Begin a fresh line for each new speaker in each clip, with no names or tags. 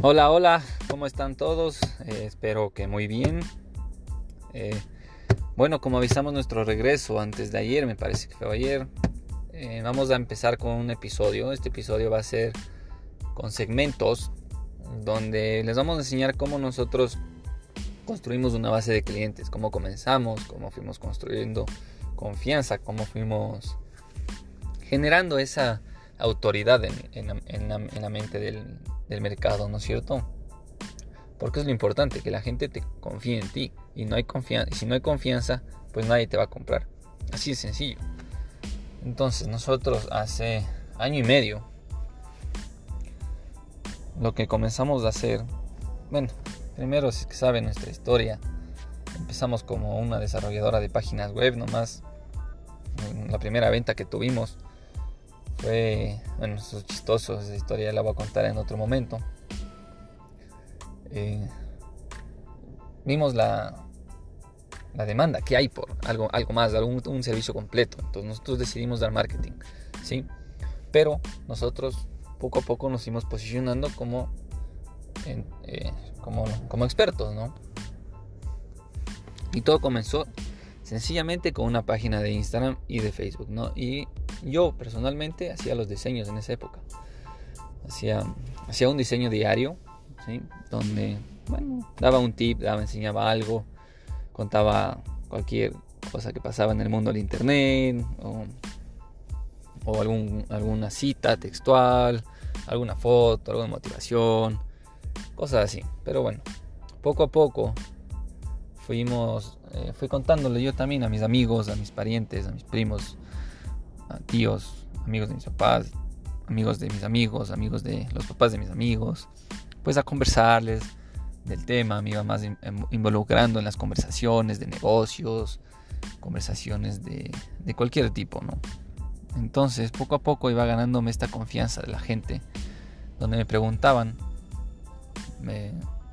Hola, hola, ¿cómo están todos? Eh, espero que muy bien. Eh, bueno, como avisamos nuestro regreso antes de ayer, me parece que fue ayer, eh, vamos a empezar con un episodio. Este episodio va a ser con segmentos donde les vamos a enseñar cómo nosotros construimos una base de clientes, cómo comenzamos, cómo fuimos construyendo confianza, cómo fuimos generando esa autoridad en, la, mente del, mercado, ¿no es cierto? Porque es lo importante, que la gente te confíe en ti. Y no hay confianza, si no hay confianza, pues nadie te va a comprar. Así de sencillo. Entonces, nosotros hace año y medio, lo que comenzamos a hacer, bueno, primero si es que saben nuestra historia, empezamos como una desarrolladora de páginas web nomás. La primera venta que tuvimos fue, bueno, eso es chistoso, esa historia la voy a contar en otro momento. Eh, vimos la, la demanda que hay por algo, algo más, algún, un servicio completo. Entonces nosotros decidimos dar marketing, ¿sí? Pero nosotros poco a poco nos fuimos posicionando como, eh, como, como expertos, ¿no? Y todo comenzó sencillamente con una página de Instagram y de Facebook, ¿no? Y yo personalmente hacía los diseños en esa época. Hacía, hacía un diseño diario, donde bueno, daba un tip, daba, enseñaba algo, contaba cualquier cosa que pasaba en el mundo del internet, o, o algún, alguna cita textual, alguna foto, alguna motivación, cosas así. Pero bueno, poco a poco fuimos, eh, fui contándole yo también a mis amigos, a mis parientes, a mis primos, tíos, amigos de mis papás, amigos de mis amigos, amigos de los papás de mis amigos, pues a conversarles del tema, me iba más em, involucrando en las conversaciones de negocios, conversaciones de, cualquier tipo, ¿no? Entonces, poco a poco iba ganándome esta confianza de la gente, donde me preguntaban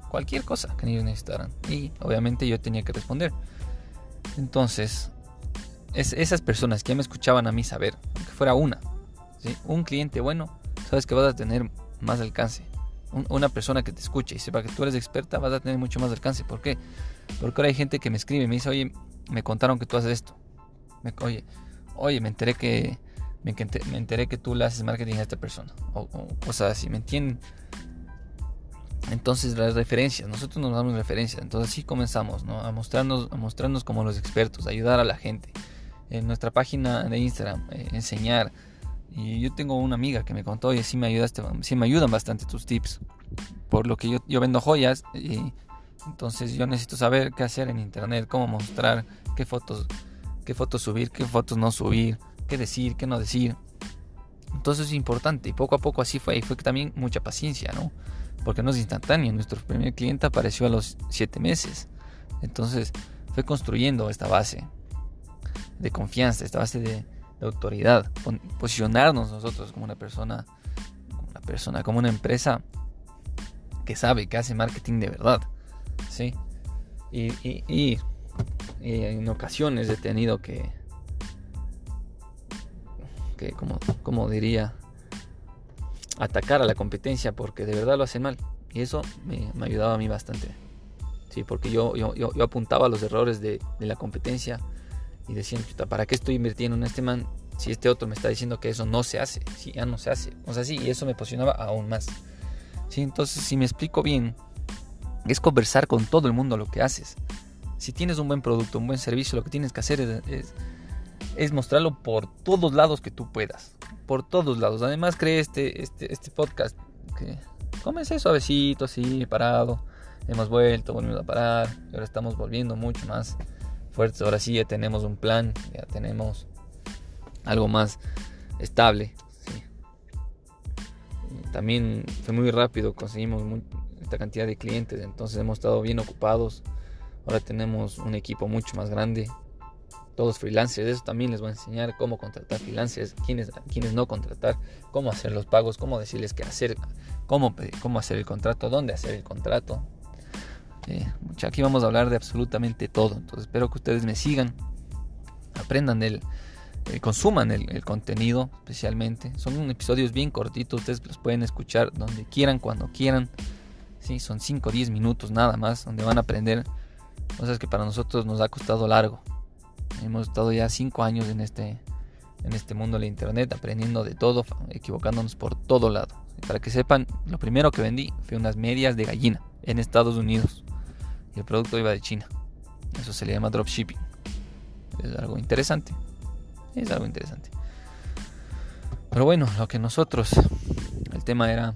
cualquier cosa que ellos necesitaran, y obviamente yo tenía que responder. Entonces, esas personas que me escuchaban a mí saber, aunque fuera una, un cliente bueno, sabes que vas a tener más alcance. una persona que te escuche y sepa que tú eres experta, vas a tener mucho más alcance. ¿Por qué? Porque ahora hay gente que me escribe y me dice, oye, me contaron que tú haces esto. oye, oye, me enteré que me, enteré que tú le haces marketing a esta persona. O, cosas así, ¿me entienden? Entonces las referencias, nosotros nos damos referencias, entonces así comenzamos, ¿no? A mostrarnos, a mostrarnos como los expertos, a ayudar a la gente en nuestra página de Instagram, eh, enseñar. Y yo tengo una amiga que me contó, y sí me ayudaste, sí me ayudan bastante tus tips. Por lo que yo, yo vendo joyas y entonces yo necesito saber qué hacer en internet, cómo mostrar, qué fotos, qué fotos subir, qué fotos no subir, qué decir, qué no decir. Entonces es importante y poco a poco así fue y fue también mucha paciencia, ¿no? Porque no es instantáneo. Nuestro primer cliente apareció a los 7 meses. Entonces fue construyendo esta base de confianza, esta base de, autoridad, posicionarnos nosotros como una persona, como una persona, como una empresa que sabe, que hace marketing de verdad, ¿sí? Y, en ocasiones he tenido que, que como, como diría, atacar a la competencia porque de verdad lo hacen mal. Y eso me, ayudaba a mí bastante. Sí, porque yo, yo, yo, apuntaba a los errores de la competencia y decían, ¿para qué estoy invirtiendo en este man si este otro me está diciendo que eso no se hace? Si ya no se hace. O sea, sí, y eso me posicionaba aún más. Sí, entonces, si me explico bien, es conversar con todo el mundo lo que haces. Si tienes un buen producto, un buen servicio, lo que tienes que hacer es, es, mostrarlo por todos lados que tú puedas. Por todos lados. Además, creé este, este, este podcast que comencé suavecito, así, parado. Hemos vuelto, volvimos a parar. Y ahora estamos volviendo mucho más Ahora sí ya tenemos un plan, ya tenemos algo más estable. También fue muy rápido, conseguimos esta cantidad de clientes, entonces hemos estado bien ocupados. Ahora tenemos un equipo mucho más grande, todos freelancers. Eso también les voy a enseñar cómo contratar freelancers, quiénes, quiénes no contratar, cómo hacer los pagos, cómo decirles qué hacer, cómo, cómo hacer el contrato, dónde hacer el contrato. Eh, aquí vamos a hablar de absolutamente todo. Entonces espero que ustedes me sigan, aprendan del, eh, consuman el, contenido especialmente. Son episodios bien cortitos, ustedes los pueden escuchar donde quieran, cuando quieran. ¿sí? Son 5 o 10 minutos nada más donde van a aprender cosas que para nosotros nos ha costado largo. Hemos estado ya 5 años en este, en este mundo de internet aprendiendo de todo, equivocándonos por todo lado. para que sepan, lo primero que vendí fue unas medias de gallina en Estados Unidos. Y el producto iba de China. Eso se le llama dropshipping. Es algo interesante. Es algo interesante. Pero bueno, lo que nosotros, el tema era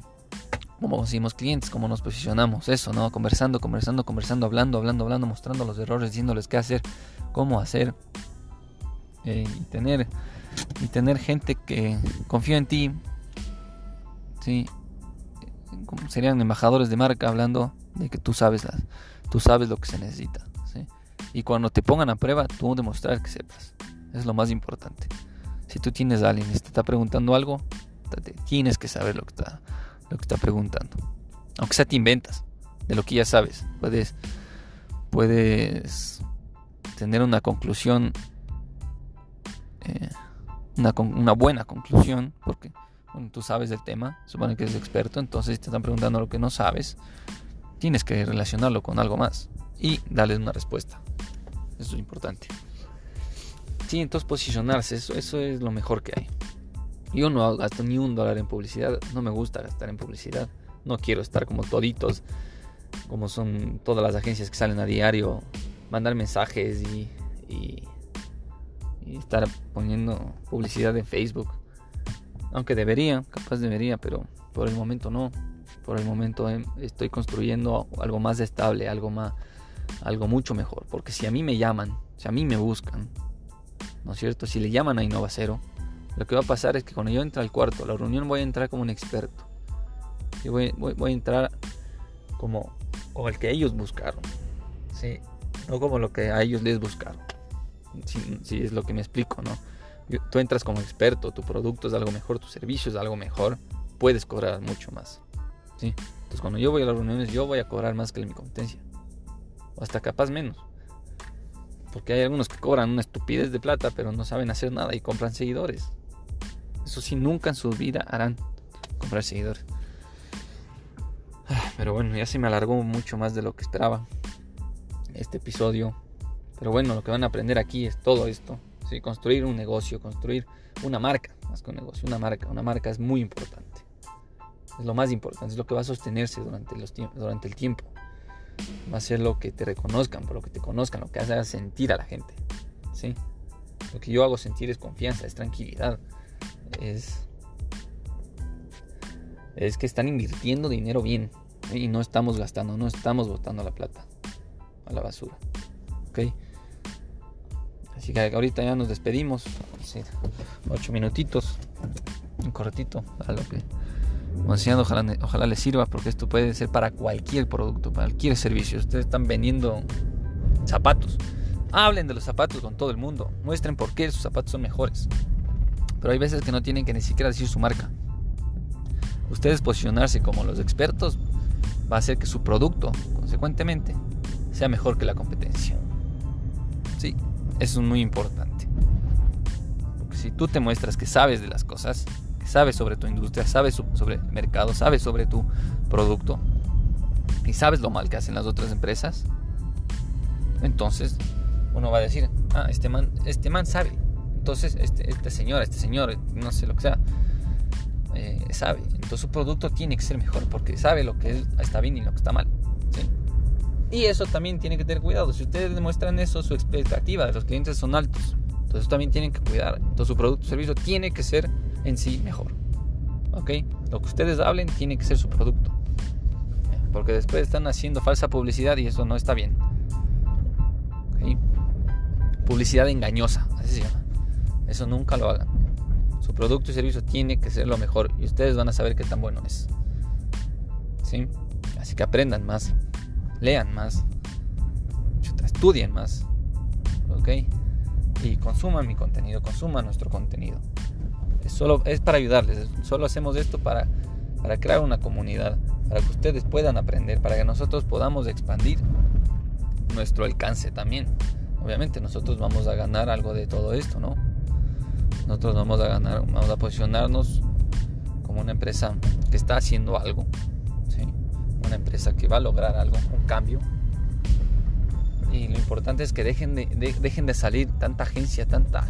cómo conseguimos clientes, cómo nos posicionamos, eso, ¿no? Conversando, conversando, conversando, hablando, hablando, hablando, mostrando los errores, diciéndoles qué hacer, cómo hacer. Eh, y tener y tener gente que confía en ti. Sí. Serían embajadores de marca hablando de que tú sabes las, tú sabes lo que se necesita. Y cuando te pongan a prueba, tú demostrar que sepas. Es lo más importante. Si tú tienes a alguien y te está preguntando algo, tienes que saber lo que está, lo que está preguntando. Aunque sea te inventas de lo que ya sabes. Puedes, puedes tener una conclusión, eh, una, buena conclusión, porque tú sabes del tema, supone que eres experto, entonces te están preguntando lo que no sabes, tienes que relacionarlo con algo más y darles una respuesta. Eso es importante. Sí, entonces posicionarse, eso, eso es lo mejor que hay. Yo no gasto ni un dólar en publicidad, no me gusta gastar en publicidad, no quiero estar como toditos, como son todas las agencias que salen a diario, mandar mensajes y, y, estar poniendo publicidad en Facebook. Aunque debería, capaz debería, pero por el momento no. Por el momento em, estoy construyendo algo más estable, algo más, algo mucho mejor. Porque si a mí me llaman, si a mí me buscan, ¿no es cierto? Si le llaman a Innova Cero, lo que va a pasar es que cuando yo entre al cuarto, la reunión voy a entrar como un experto. Y voy, a entrar como, como el que ellos buscaron. ¿sí? No como lo que a ellos les buscaron. Si, es lo que me explico, ¿no? tú entras como experto, tu producto es algo mejor, tu servicio es algo mejor, puedes cobrar mucho más. ¿Sí? Entonces cuando yo voy a las reuniones, yo voy a cobrar más que mi competencia o hasta capaz menos. Porque hay algunos que cobran una estupidez de plata, pero no saben hacer nada y compran seguidores. Eso sí, nunca en su vida harán comprar seguidores. Ah, pero bueno, ya se me alargó mucho más de lo que esperaba este episodio. Pero bueno, lo que van a aprender aquí es todo esto. ¿sí? Construir un negocio, construir una marca, más que un negocio, una marca. Una marca es muy importante. Es lo más importante, es lo que va a sostenerse durante, los durante el tiempo va a ser lo que te reconozcan, por lo que te conozcan, lo que haga sentir a la gente. ¿sí? Lo que yo hago sentir es confianza, es tranquilidad, es, es que están invirtiendo dinero bien y no estamos gastando, no estamos botando la plata a la basura. ¿ok? Así que ahorita ya nos despedimos. ocho minutitos, un cortito a lo que ojalá, ojalá les sirva porque esto puede ser para cualquier producto, cualquier servicio. Ustedes están vendiendo zapatos. Hablen de los zapatos con todo el mundo. Muestren por qué sus zapatos son mejores. Pero hay veces que no tienen que ni siquiera decir su marca. Ustedes posicionarse como los expertos va a hacer que su producto, consecuentemente, sea mejor que la competencia. Sí, eso es muy importante. Porque si tú te muestras que sabes de las cosas, sabes sobre tu industria, sabes sobre el mercado, sabes sobre tu producto y sabes lo mal que hacen las otras empresas, entonces uno va a decir, ah, este man, este man sabe. Entonces, este, este señor, este señor, no sé lo que sea, eh, sabe. Entonces su producto tiene que ser mejor porque sabe lo que está bien y lo que está mal. Y eso también tiene que tener cuidado. Si ustedes demuestran eso, su expectativa de los clientes son altos. Entonces también tienen que cuidar. Entonces su producto o servicio tiene que ser en sí mejor. ¿Ok? Lo que ustedes hablen tiene que ser su producto. Porque después están haciendo falsa publicidad y eso no está bien. ¿Ok? Publicidad engañosa, así se llama. Eso nunca lo hagan. Su producto y servicio tiene que ser lo mejor y ustedes van a saber qué tan bueno es. ¿Sí? Así que aprendan más, lean más, estudien más. ¿Ok? Y consuman mi contenido, consuman nuestro contenido solo es para ayudarles. Solo hacemos esto para, para crear una comunidad, para que ustedes puedan aprender, para que nosotros podamos expandir nuestro alcance también. Obviamente nosotros vamos a ganar algo de todo esto, ¿no? Nosotros vamos a ganar, vamos a posicionarnos como una empresa que está haciendo algo, una empresa que va a lograr algo, un cambio. Y lo importante es que dejen de, dejen de salir tanta agencia, tanta,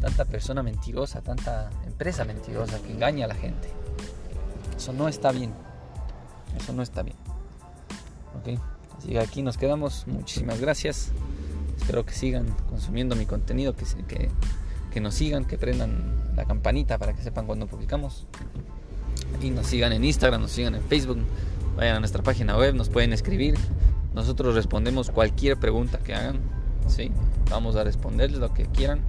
tanta persona mentirosa, tanta empresa mentirosa que engaña a la gente. Eso no está bien. Eso no está bien. ¿Ok? Así que aquí nos quedamos. Muchísimas gracias. Espero que sigan consumiendo mi contenido, que, que, que nos sigan, que prendan la campanita para que sepan cuando publicamos. Y nos sigan en Instagram, nos sigan en Facebook, vayan a nuestra página web, nos pueden escribir. Nosotros respondemos cualquier pregunta que hagan. ¿sí? Vamos a responderles lo que quieran.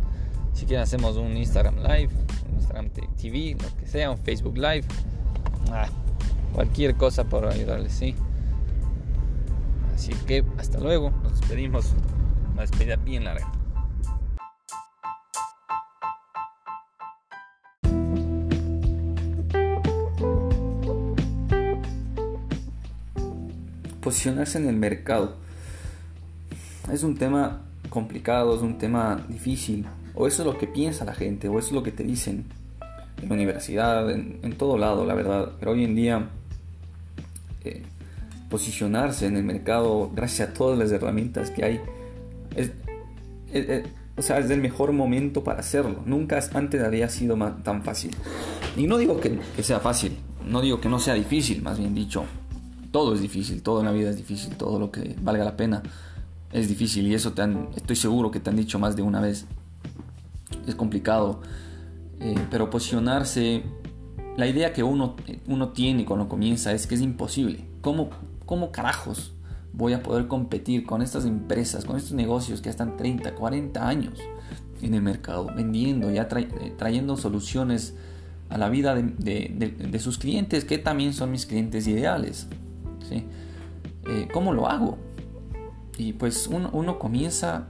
Si quieren hacemos un Instagram Live, un Instagram TV, lo que sea, un Facebook Live. Ah, cualquier cosa por ayudarles, ¿sí? Así que hasta luego, nos despedimos. Una despedida bien larga. Posicionarse en el mercado es un tema complicado, es un tema difícil, o eso es lo que piensa la gente, o eso es lo que te dicen en la universidad, en, todo lado, la verdad. Pero hoy en día, eh, posicionarse en el mercado, gracias a todas las herramientas que hay, es, o sea, es el mejor momento para hacerlo. Nunca antes había sido tan fácil. Y no digo que, sea fácil, no digo que no sea difícil, más bien dicho. Todo es difícil, todo en la vida es difícil, todo lo que valga la pena es difícil y eso te estoy seguro que te han dicho más de una vez. Es complicado eh, pero posicionarse, la idea que uno, uno tiene cuando comienza es que es imposible. ¿Cómo, ¿Cómo carajos voy a poder competir con estas empresas, con estos negocios que están 30, 40 años en el mercado, vendiendo, ya eh, trayendo soluciones a la vida de, sus clientes, que también son mis clientes ideales? ¿sí? Eh, ¿Cómo lo hago? Y pues uno, uno comienza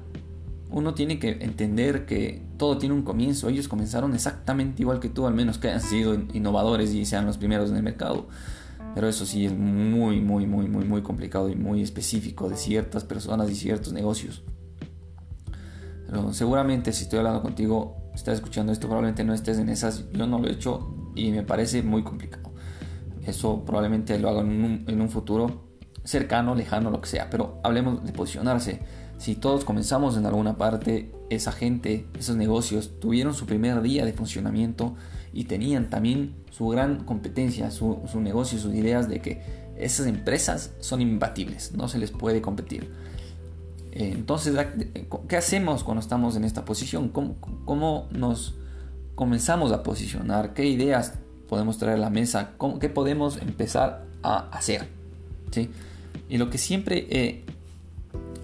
uno tiene que entender que todo tiene un comienzo. Ellos comenzaron exactamente igual que tú, al menos que hayan sido innovadores y sean los primeros en el mercado. Pero eso sí es muy, muy, muy, muy, muy complicado y muy específico de ciertas personas y ciertos negocios. Pero seguramente si estoy hablando contigo, estás escuchando esto, probablemente no estés en esas. Yo no lo he hecho y me parece muy complicado. Eso probablemente lo haga en un, en un futuro cercano, lejano, lo que sea. Pero hablemos de posicionarse si todos comenzamos en alguna parte, esa gente, esos negocios tuvieron su primer día de funcionamiento y tenían también su gran competencia, su, negocio, sus ideas de que esas empresas son imbatibles, no se les puede competir. Entonces, ¿qué hacemos cuando estamos en esta posición? ¿Cómo, ¿Cómo, nos comenzamos a posicionar? ¿Qué ideas podemos traer a la mesa? ¿Qué podemos empezar a hacer? ¿Sí? Y lo que siempre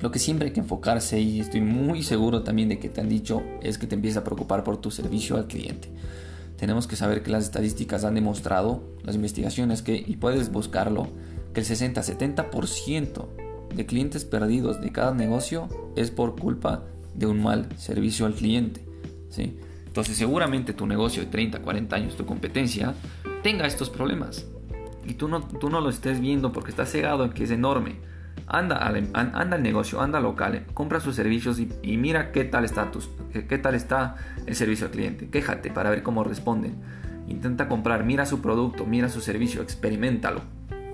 lo que siempre hay que enfocarse y estoy muy seguro también de que te han dicho es que te empieza a preocupar por tu servicio al cliente. Tenemos que saber que las estadísticas han demostrado, las investigaciones que, y puedes buscarlo, que el 60-70% de clientes perdidos de cada negocio es por culpa de un mal servicio al cliente. ¿sí? Entonces seguramente tu negocio de 30, 40 años, tu competencia, tenga estos problemas. Y tú no, tú no lo estés viendo porque estás cegado en que es enorme Anda al, anda al negocio, anda al local, compra sus servicios y, mira qué tal, está qué tal está el servicio al cliente. Quéjate para ver cómo responden. Intenta comprar, mira su producto, mira su servicio, experimentalo.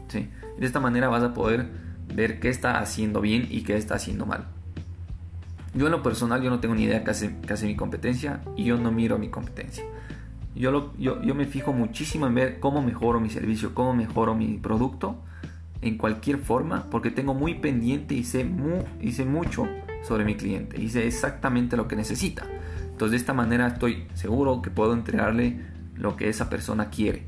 ¿sí? De esta manera vas a poder ver qué está haciendo bien y qué está haciendo mal. Yo en lo personal yo no tengo ni idea qué hace, qué hace mi competencia y yo no miro mi competencia. Yo, lo, yo, yo me fijo muchísimo en ver cómo mejoro mi servicio, cómo mejoro mi producto en cualquier forma porque tengo muy pendiente y sé, mucho sobre mi cliente y sé exactamente lo que necesita. Entonces de esta manera estoy seguro que puedo entregarle lo que esa persona quiere.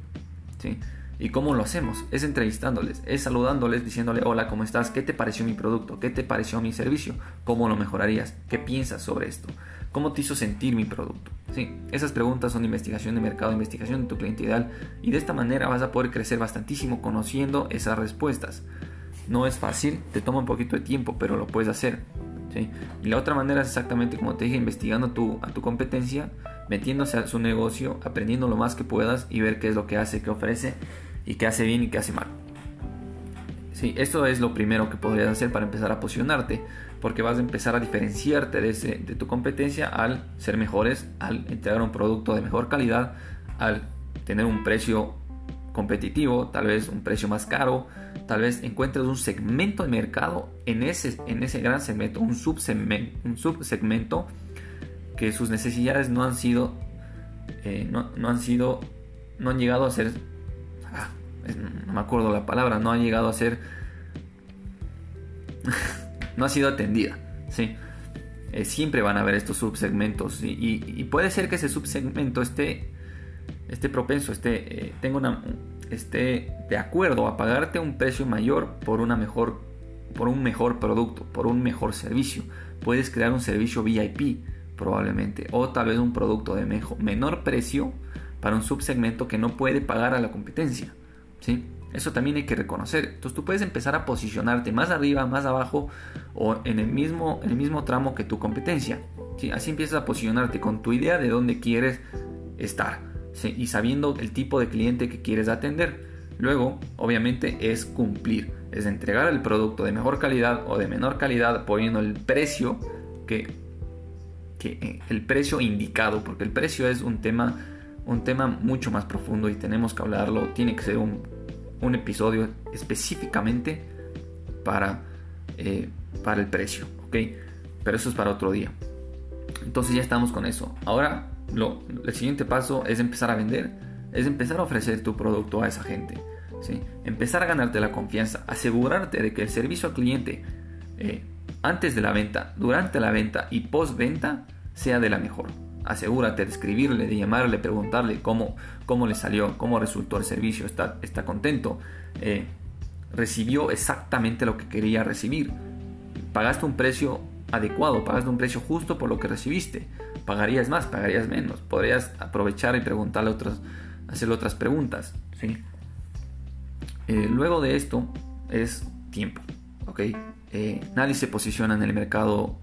¿sí? ¿Y cómo lo hacemos? Es entrevistándoles, es saludándoles, diciéndole, hola, ¿cómo estás? ¿Qué te pareció mi producto? ¿Qué te pareció mi servicio? ¿Cómo lo mejorarías? ¿Qué piensas sobre esto? ¿Cómo te hizo sentir mi producto? Sí, esas preguntas son investigación de mercado, investigación de tu cliente ideal y de esta manera vas a poder crecer bastantísimo conociendo esas respuestas. No es fácil, te toma un poquito de tiempo, pero lo puedes hacer. ¿sí? Y la otra manera es exactamente como te dije, investigando tu, a tu competencia, metiéndose a su negocio, aprendiendo lo más que puedas y ver qué es lo que hace, qué ofrece y qué hace bien y qué hace mal. Sí, esto es lo primero que podrías hacer para empezar a posicionarte, porque vas a empezar a diferenciarte de, tu competencia al ser mejores, al entregar un producto de mejor calidad, al tener un precio competitivo, tal vez un precio más caro, tal vez encuentres un segmento de mercado en ese, en ese gran segmento, un subsegmento, un subsegmento que sus necesidades no han sido, eh, no, han sido, no han llegado a ser, ah, no me acuerdo la palabra, no han llegado a ser, no ha sido atendida, ¿sí? Eh, siempre van a haber estos subsegmentos y, puede ser que ese subsegmento esté, esté propenso, esté, eh, tenga una, esté de acuerdo a pagarte un precio mayor por, una mejor, por un mejor producto, por un mejor servicio. Puedes crear un servicio VIP probablemente o tal vez un producto de mejor, menor precio para un subsegmento que no puede pagar a la competencia. ¿sí? Eso también hay que reconocer. Entonces tú puedes empezar a posicionarte más arriba, más abajo o en el mismo, el mismo tramo que tu competencia. ¿sí? Así empiezas a posicionarte con tu idea de dónde quieres estar y sabiendo el tipo de cliente que quieres atender. Luego, obviamente, es cumplir, es entregar el producto de mejor calidad o de menor calidad poniendo el precio que, que eh, el precio indicado, porque el precio es un tema un tema mucho más profundo y tenemos que hablarlo, tiene que ser un, un episodio específicamente para, eh, para el precio, ¿ok? Pero eso es para otro día. Entonces ya estamos con eso. Ahora lo, el siguiente paso es empezar a vender, es empezar a ofrecer tu producto a esa gente. ¿sí? Empezar a ganarte la confianza, asegurarte de que el servicio al cliente eh, antes de la venta, durante la venta y post venta sea de la mejor. Asegúrate de escribirle, de llamarle, preguntarle cómo, cómo le salió, cómo resultó el servicio, está, está contento, eh, recibió exactamente lo que quería recibir, pagaste un precio adecuado, pagaste un precio justo por lo que recibiste pagarías más, pagarías menos. Podrías aprovechar y preguntarle otras, hacerle otras preguntas. ¿sí? Eh, luego de esto es tiempo. ¿ok? Eh, nadie se posiciona en el mercado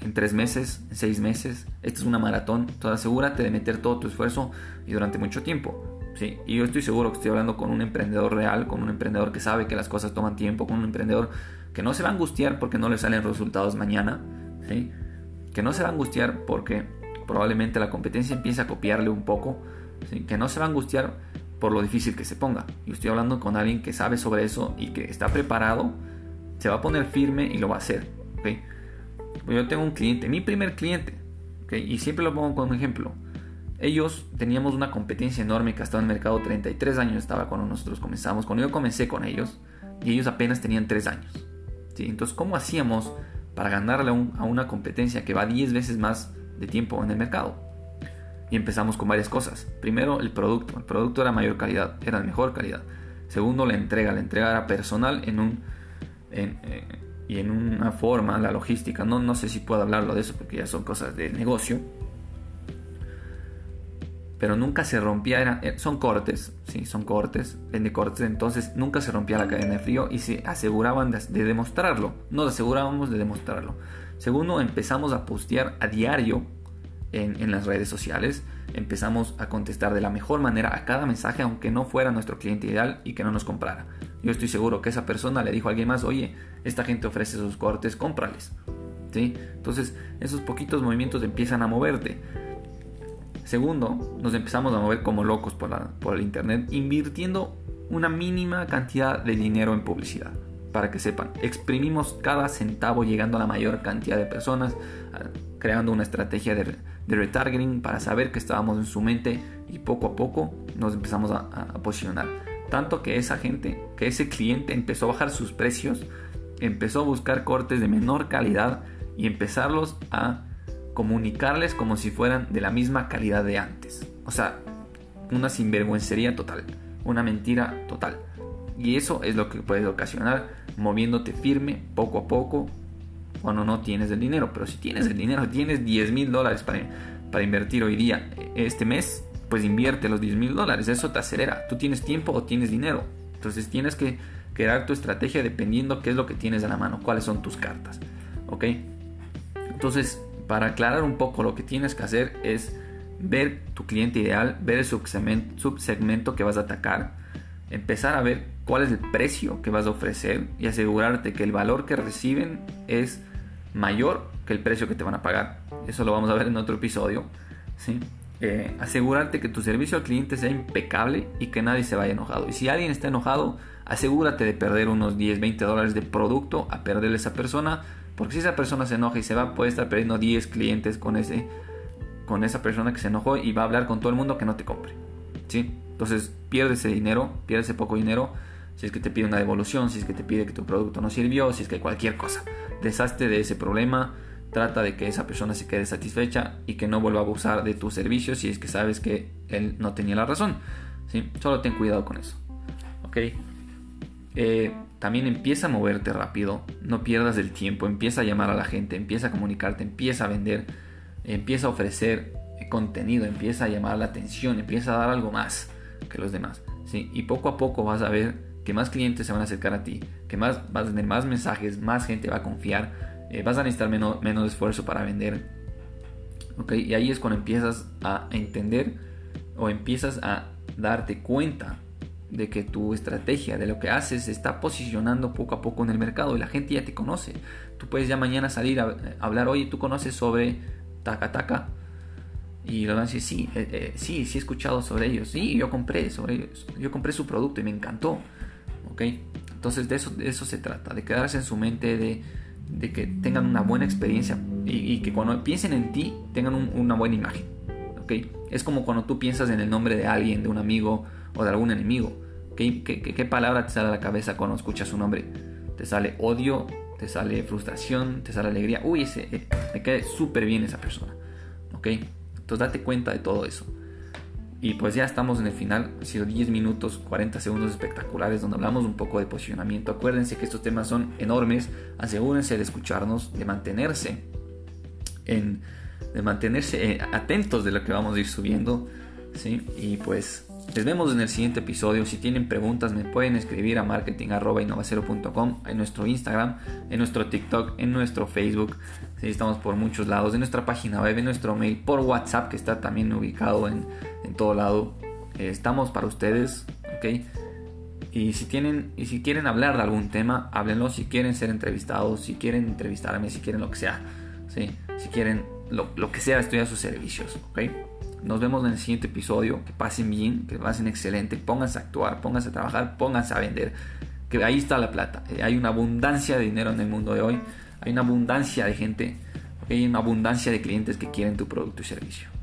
en tres meses, en seis meses. Esto es una maratón. Entonces asegúrate de meter todo tu esfuerzo y durante mucho tiempo. ¿sí? Y yo estoy seguro que estoy hablando con un emprendedor real, con un emprendedor que sabe que las cosas toman tiempo, con un emprendedor que no se va a angustiar porque no le salen resultados mañana. ¿sí? que no se va a angustiar porque probablemente la competencia empiece a copiarle un poco, que no se va a angustiar por lo difícil que se ponga. Y estoy hablando con alguien que sabe sobre eso y que está preparado, se va a poner firme y lo va a hacer. ¿okay? Yo tengo un cliente, mi primer cliente, y siempre lo pongo como ejemplo. Ellos teníamos una competencia enorme que estaba en el mercado 33 años estaba cuando nosotros comenzamos. Cuando yo comencé con ellos y ellos apenas tenían 3 años. Entonces, ¿cómo hacíamos para ganarle a, una competencia que va 10 veces más de tiempo en el mercado. Y empezamos con varias cosas. Primero, el producto. El producto era mayor calidad, era de mejor calidad. Segundo, la entrega. La entrega era personal en un, eh, y en una forma, la logística. No, no sé si puedo hablarlo de eso porque ya son cosas de negocio pero nunca se rompía, eh, son cortes, sí, son cortes, vende cortes, entonces nunca se rompía la cadena de frío y se aseguraban de, demostrarlo, nos asegurábamos de demostrarlo. Segundo, empezamos a postear a diario en, las redes sociales, empezamos a contestar de la mejor manera a cada mensaje, aunque no fuera nuestro cliente ideal y que no nos comprara. Yo estoy seguro que esa persona le dijo a alguien más, oye, esta gente ofrece sus cortes, cómprales. ¿Sí? Entonces, esos poquitos movimientos empiezan a moverte. Segundo, nos empezamos a mover como locos por, el Internet, invirtiendo una mínima cantidad de dinero en publicidad. Para que sepan, exprimimos cada centavo llegando a la mayor cantidad de personas, creando una estrategia de, retargeting para saber que estábamos en su mente y poco a poco nos empezamos a, posicionar. Tanto que esa gente, que ese cliente empezó a bajar sus precios, empezó a buscar cortes de menor calidad y empezarlos a comunicarles como si fueran de la misma calidad de antes. O sea, una sinvergüencería total, una mentira total. Y eso es lo que puede ocasionar moviéndote firme poco a poco cuando no tienes el dinero. Pero si tienes el dinero, tienes 10 mil dólares para, para invertir hoy día, este mes, pues invierte los 10 mil dólares. Eso te acelera. Tú tienes tiempo o tienes dinero. Entonces tienes que crear tu estrategia dependiendo qué es lo que tienes a la mano, cuáles son tus cartas. ¿Ok? Entonces para aclarar un poco lo que tienes que hacer es ver tu cliente ideal, ver el subsegmento que vas a atacar, empezar a ver cuál es el precio que vas a ofrecer y asegurarte que el valor que reciben es mayor que el precio que te van a pagar. Eso lo vamos a ver en otro episodio. ¿sí? eh, asegurarte que tu servicio al cliente sea impecable y que nadie se vaya enojado. Y si alguien está enojado, asegúrate de perder unos 10, 20 dólares de producto a perderle a esa persona. Porque si esa persona se enoja y se va, puede estar perdiendo 10 clientes con, ese, con esa persona que se enojó y va a hablar con todo el mundo que no te compre. ¿sí? Entonces pierde ese dinero, pierde ese poco dinero. Si es que te pide una devolución, si es que te pide que tu producto no sirvió, si es que cualquier cosa. Deshazte de ese problema Trata de que esa persona se quede satisfecha y que no vuelva a abusar de tu servicio si es que sabes que él no tenía la razón. ¿sí? Solo ten cuidado con eso. ¿ok? Eh, también empieza a moverte rápido, no pierdas el tiempo, empieza a llamar a la gente, empieza a comunicarte, empieza a vender, empieza a ofrecer contenido, empieza a llamar la atención, empieza a dar algo más que los demás. ¿sí? Y poco a poco vas a ver que más clientes se van a acercar a ti, que más, vas a tener más mensajes, más gente va a confiar eh, vas a necesitar menos, menos esfuerzo para vender. ¿okay? Y ahí es cuando empiezas a entender o empiezas a darte cuenta de que tu estrategia, de lo que haces, está posicionando poco a poco en el mercado y la gente ya te conoce. Tú puedes ya mañana salir a, hablar, oye, tú conoces sobre Taca Taca. Y lo van a decir, sí, eh, eh, sí, sí he escuchado sobre ellos. Sí, yo compré sobre ellos. Yo compré su producto y me encantó. ¿Ok? Entonces de eso, de eso se trata, de quedarse en su mente, de, de que tengan una buena experiencia y, que cuando piensen en ti tengan una buena imagen. ¿okay? Es como cuando tú piensas en el nombre de alguien, de un amigo o de algún enemigo. ¿okay? ¿Qué, palabra te sale a la cabeza cuando escuchas su nombre? Te sale odio, te sale frustración, te sale alegría. Uy, ese, eh, me cae súper bien esa persona. ¿okay? Entonces date cuenta de todo eso. Y pues ya estamos en el final, ha sido 10 minutos, 40 segundos espectaculares donde hablamos un poco de posicionamiento. Acuérdense que estos temas son enormes, asegúrense de escucharnos, de mantenerse en de mantenerse eh, atentos de lo que vamos a ir subiendo, ¿sí? Y pues les vemos en el siguiente episodio. Si tienen preguntas me pueden escribir a marketing.innovacero.com, en nuestro Instagram, en nuestro TikTok, en nuestro Facebook. Sí, estamos por muchos lados, en nuestra página web, en nuestro mail, por WhatsApp que está también ubicado en, en todo lado. Eh, estamos para ustedes, ¿ok? Y si, tienen, y si quieren hablar de algún tema, háblenlo. Si quieren ser entrevistados, si quieren entrevistarme, si quieren lo que sea, ¿sí? si quieren lo, lo que sea, estoy a sus servicios, ¿ok? Nos vemos en el siguiente episodio. Que pasen bien, que pasen excelente. Pónganse a actuar, pónganse a trabajar, pónganse a vender. Que ahí está la plata. Eh, hay una abundancia de dinero en el mundo de hoy. Hay una abundancia de gente. Hay una abundancia de clientes que quieren tu producto y servicio.